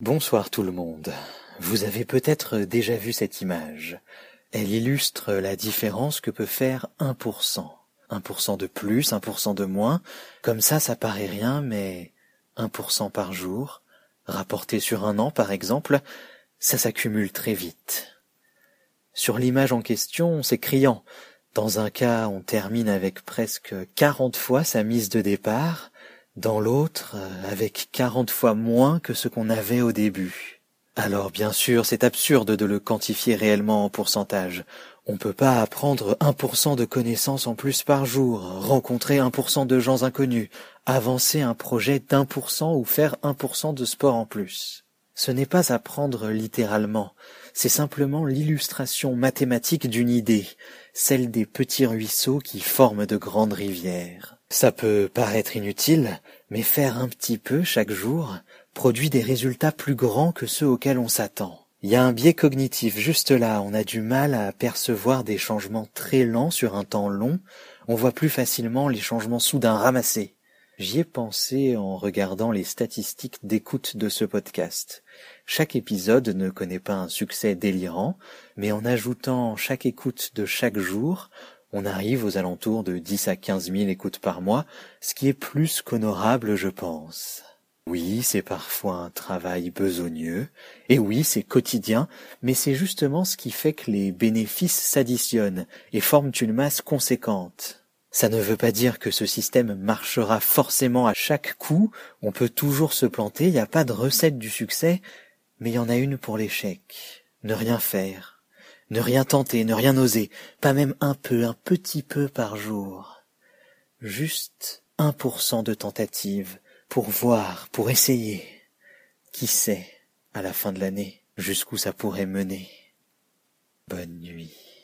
Bonsoir tout le monde. Vous avez peut-être déjà vu cette image. Elle illustre la différence que peut faire 1%. 1% de plus, 1% de moins. Comme ça, ça paraît rien, mais 1% par jour, rapporté sur un an par exemple, ça s'accumule très vite. Sur l'image en question, c'est criant. Dans un cas, on termine avec presque 40 fois sa mise de départ, dans l'autre euh, avec quarante fois moins que ce qu'on avait au début. Alors bien sûr, c'est absurde de le quantifier réellement en pourcentage. On peut pas apprendre 1% de connaissances en plus par jour, rencontrer 1% de gens inconnus, avancer un projet d'un pour cent ou faire 1% de sport en plus. Ce n'est pas apprendre littéralement, c'est simplement l'illustration mathématique d'une idée, celle des petits ruisseaux qui forment de grandes rivières. Ça peut paraître inutile, mais faire un petit peu chaque jour produit des résultats plus grands que ceux auxquels on s'attend. Il y a un biais cognitif juste là, on a du mal à percevoir des changements très lents sur un temps long, on voit plus facilement les changements soudains ramassés. J'y ai pensé en regardant les statistiques d'écoute de ce podcast. Chaque épisode ne connaît pas un succès délirant, mais en ajoutant chaque écoute de chaque jour, on arrive aux alentours de 10 à 15 000 écoutes par mois, ce qui est plus qu'honorable, je pense. Oui, c'est parfois un travail besogneux, et oui, c'est quotidien, mais c'est justement ce qui fait que les bénéfices s'additionnent et forment une masse conséquente. Ça ne veut pas dire que ce système marchera forcément à chaque coup, on peut toujours se planter, il n'y a pas de recette du succès, mais il y en a une pour l'échec. Ne rien faire, ne rien tenter, ne rien oser, pas même un peu, un petit peu par jour. Juste un pour cent de tentative, pour voir, pour essayer. Qui sait, à la fin de l'année, jusqu'où ça pourrait mener. Bonne nuit.